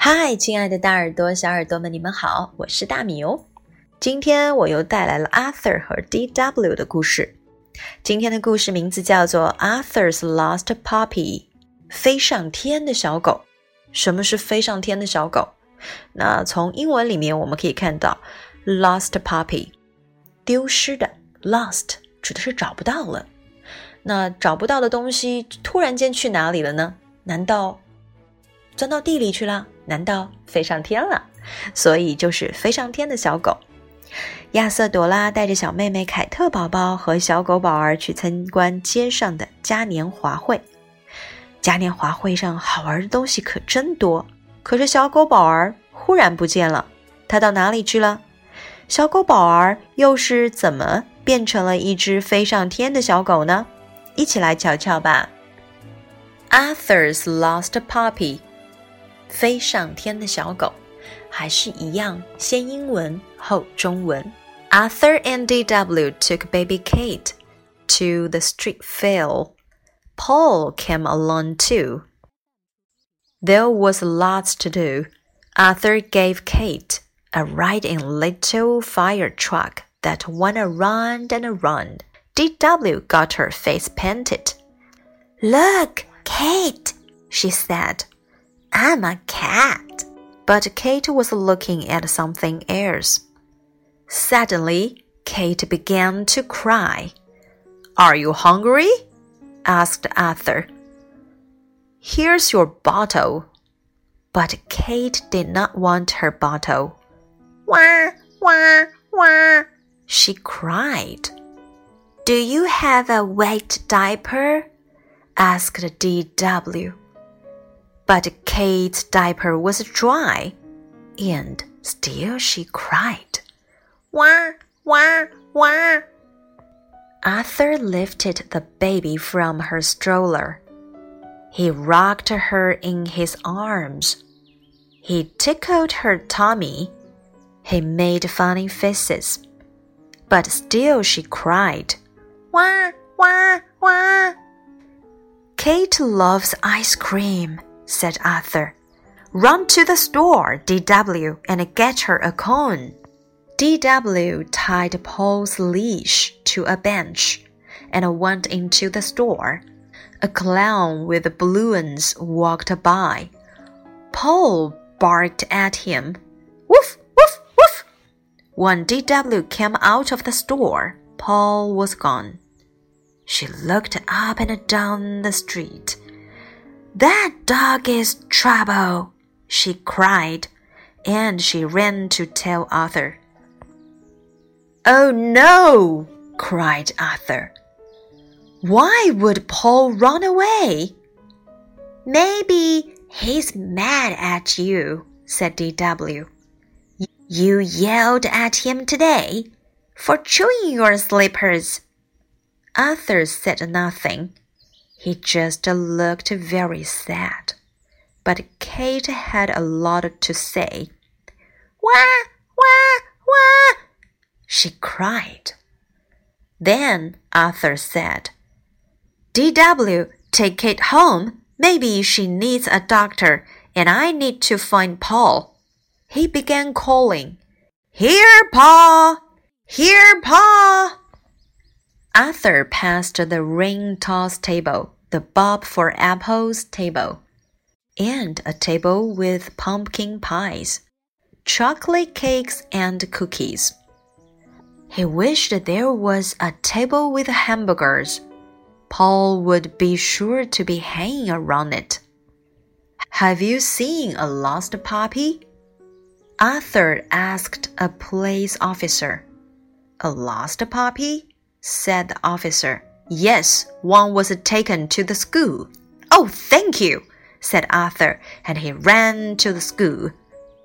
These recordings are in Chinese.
嗨，亲爱的大耳朵、小耳朵们，你们好，我是大米哦。今天我又带来了 Arthur 和 D.W 的故事。今天的故事名字叫做 Arthur's Lost Puppy，飞上天的小狗。什么是飞上天的小狗？那从英文里面我们可以看到 lost puppy，丢失的 lost 指的是找不到了。那找不到的东西突然间去哪里了呢？难道钻到地里去了？难道飞上天了？所以就是飞上天的小狗。亚瑟朵拉带着小妹妹凯特宝宝和小狗宝儿去参观街上的嘉年华会。嘉年华会上好玩的东西可真多，可是小狗宝儿忽然不见了，它到哪里去了？小狗宝儿又是怎么变成了一只飞上天的小狗呢？一起来瞧瞧吧。Arthur's lost puppy，飞上天的小狗，还是一样，先英文后中文。Arthur and D.W. took baby Kate to the street fair. Paul came along too. There was lots to do. Arthur gave Kate a ride in a little fire truck that went around and around. D.W. got her face painted. Look, Kate, she said. I'm a cat. But Kate was looking at something else. Suddenly, Kate began to cry. Are you hungry? asked Arthur. Here's your bottle. But Kate did not want her bottle. Wah, wah, wah, she cried. Do you have a wet diaper? asked D.W. But Kate's diaper was dry, and still she cried. Wah, wah, wah. Arthur lifted the baby from her stroller. He rocked her in his arms. He tickled her tummy. He made funny faces. But still she cried, Wah, wah, wah. Kate loves ice cream, said Arthur. Run to the store, D.W., and get her a cone. D.W. tied Paul's leash to a bench and went into the store. A clown with balloons walked by. Paul barked at him. Woof, woof, woof. When D.W. came out of the store, Paul was gone. She looked up and down the street. That dog is trouble, she cried, and she ran to tell Arthur. Oh no! cried Arthur. Why would Paul run away? Maybe he's mad at you, said D.W. You yelled at him today for chewing your slippers. Arthur said nothing. He just looked very sad. But Kate had a lot to say. Wah, wah, wah! she cried. Then Arthur said, DW, take Kate home. Maybe she needs a doctor, and I need to find Paul. He began calling, Here, Paul! Here, Pa! Arthur passed the ring toss table, the bob for apples table, and a table with pumpkin pies, chocolate cakes, and cookies. He wished there was a table with hamburgers. Paul would be sure to be hanging around it. Have you seen a lost puppy? Arthur asked a police officer. A lost puppy? Said the officer. Yes, one was taken to the school. Oh, thank you, said Arthur, and he ran to the school.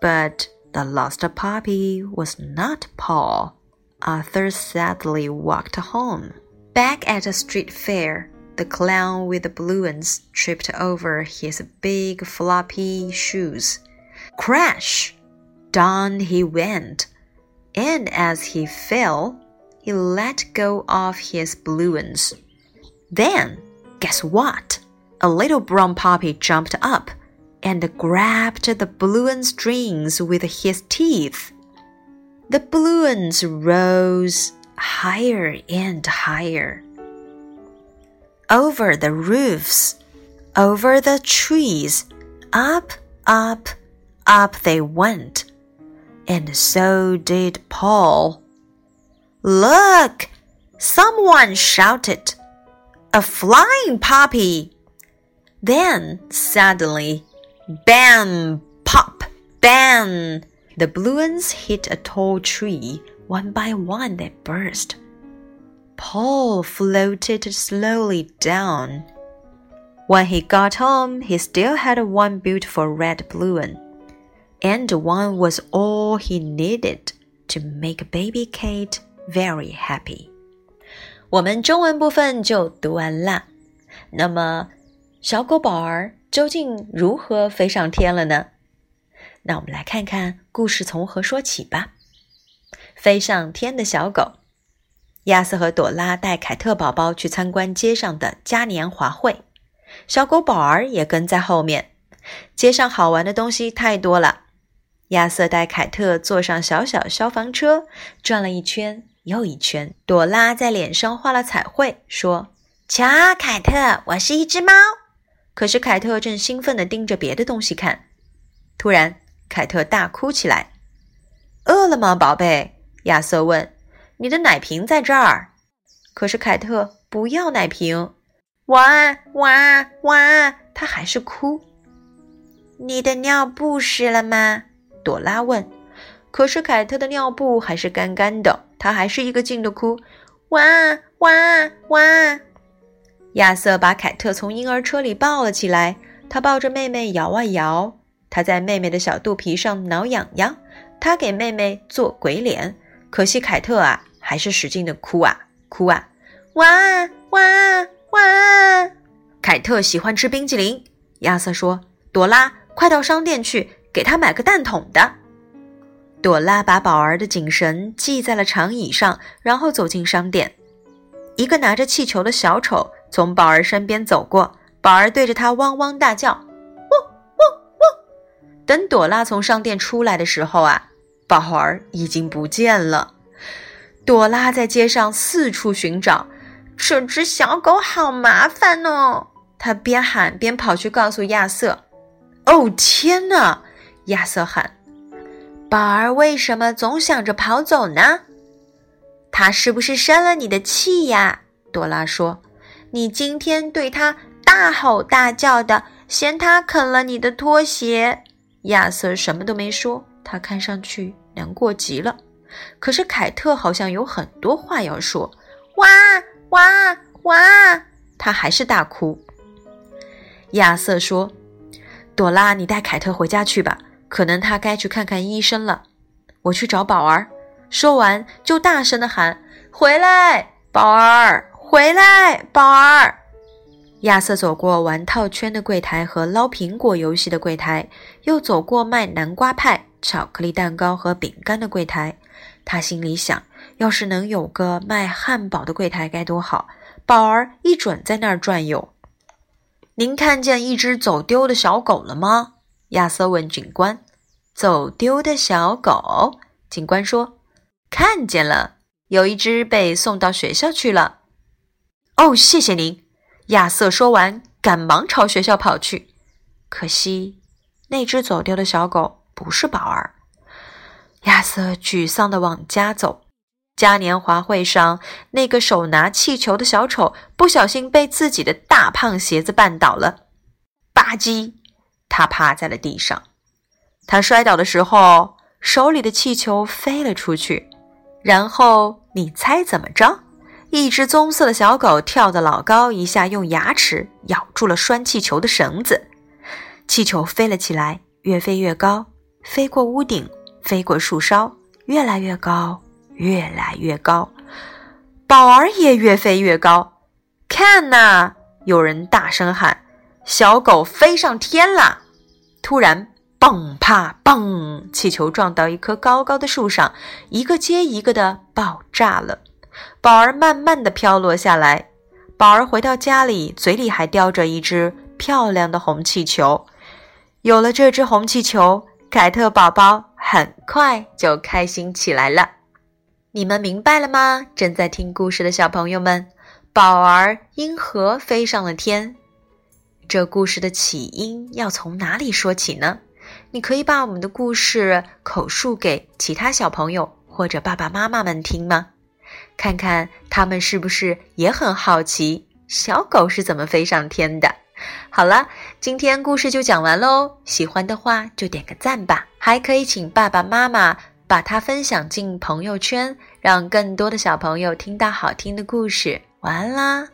But the lost puppy was not Paul. Arthur sadly walked home. Back at the street fair, the clown with the balloons tripped over his big floppy shoes. Crash! Down he went, and as he fell, he let go of his balloons. Then, guess what? A little brown puppy jumped up, and grabbed the balloon strings with his teeth. The balloons rose higher and higher. Over the roofs, over the trees, up, up, up they went. And so did Paul. Look! Someone shouted. A flying puppy! Then, suddenly, bam, pop, Bam! The balloons hit a tall tree. One by one, they burst. Paul floated slowly down. When he got home, he still had one beautiful red balloon, and one was all he needed to make baby Kate very happy. 我们中文部分就读完啦。那么，小狗宝儿究竟如何飞上天了呢？那我们来看看故事从何说起吧。飞上天的小狗，亚瑟和朵拉带凯特宝宝去参观街上的嘉年华会，小狗宝儿也跟在后面。街上好玩的东西太多了。亚瑟带凯特坐上小小消防车，转了一圈又一圈。朵拉在脸上画了彩绘，说：“瞧，凯特，我是一只猫。”可是凯特正兴奋地盯着别的东西看，突然。凯特大哭起来。饿了吗，宝贝？亚瑟问。你的奶瓶在这儿。可是凯特不要奶瓶。哇哇哇！他还是哭。你的尿布湿了吗？朵拉问。可是凯特的尿布还是干干的，他还是一个劲的哭。哇哇哇！亚瑟把凯特从婴儿车里抱了起来，他抱着妹妹摇啊摇。他在妹妹的小肚皮上挠痒痒，他给妹妹做鬼脸。可惜凯特啊，还是使劲的哭啊哭啊！哇哇哇！凯特喜欢吃冰激凌。亚瑟说：“朵拉，快到商店去，给他买个蛋筒的。”朵拉把宝儿的颈绳系在了长椅上，然后走进商店。一个拿着气球的小丑从宝儿身边走过，宝儿对着他汪汪大叫。等朵拉从商店出来的时候啊，宝儿已经不见了。朵拉在街上四处寻找，这只小狗好麻烦哦。她边喊边跑去告诉亚瑟：“哦，天哪！”亚瑟喊：“宝儿为什么总想着跑走呢？他是不是生了你的气呀？”朵拉说：“你今天对他大吼大叫的，嫌他啃了你的拖鞋。”亚瑟什么都没说，他看上去难过极了。可是凯特好像有很多话要说，哇哇哇！他还是大哭。亚瑟说：“朵拉，你带凯特回家去吧，可能他该去看看医生了。我去找宝儿。”说完就大声的喊：“回来，宝儿！回来，宝儿！”亚瑟走过玩套圈的柜台和捞苹果游戏的柜台，又走过卖南瓜派、巧克力蛋糕和饼干的柜台。他心里想：要是能有个卖汉堡的柜台该多好！宝儿一准在那儿转悠。您看见一只走丢的小狗了吗？亚瑟问警官。走丢的小狗？警官说：“看见了，有一只被送到学校去了。”哦，谢谢您。亚瑟说完，赶忙朝学校跑去。可惜，那只走丢的小狗不是宝儿。亚瑟沮丧地往家走。嘉年华会上，那个手拿气球的小丑不小心被自己的大胖鞋子绊倒了，吧唧，他趴在了地上。他摔倒的时候，手里的气球飞了出去。然后，你猜怎么着？一只棕色的小狗跳得老高，一下用牙齿咬住了拴气球的绳子，气球飞了起来，越飞越高，飞过屋顶，飞过树梢，越来越高，越来越高。宝儿也越飞越高。看呐！有人大声喊：“小狗飞上天了！”突然，嘣啪嘣，气球撞到一棵高高的树上，一个接一个的爆炸了。宝儿慢慢的飘落下来。宝儿回到家里，嘴里还叼着一只漂亮的红气球。有了这只红气球，凯特宝宝很快就开心起来了。你们明白了吗？正在听故事的小朋友们，宝儿因何飞上了天？这故事的起因要从哪里说起呢？你可以把我们的故事口述给其他小朋友或者爸爸妈妈们听吗？看看他们是不是也很好奇小狗是怎么飞上天的。好了，今天故事就讲完喽。喜欢的话就点个赞吧，还可以请爸爸妈妈把它分享进朋友圈，让更多的小朋友听到好听的故事。晚安啦！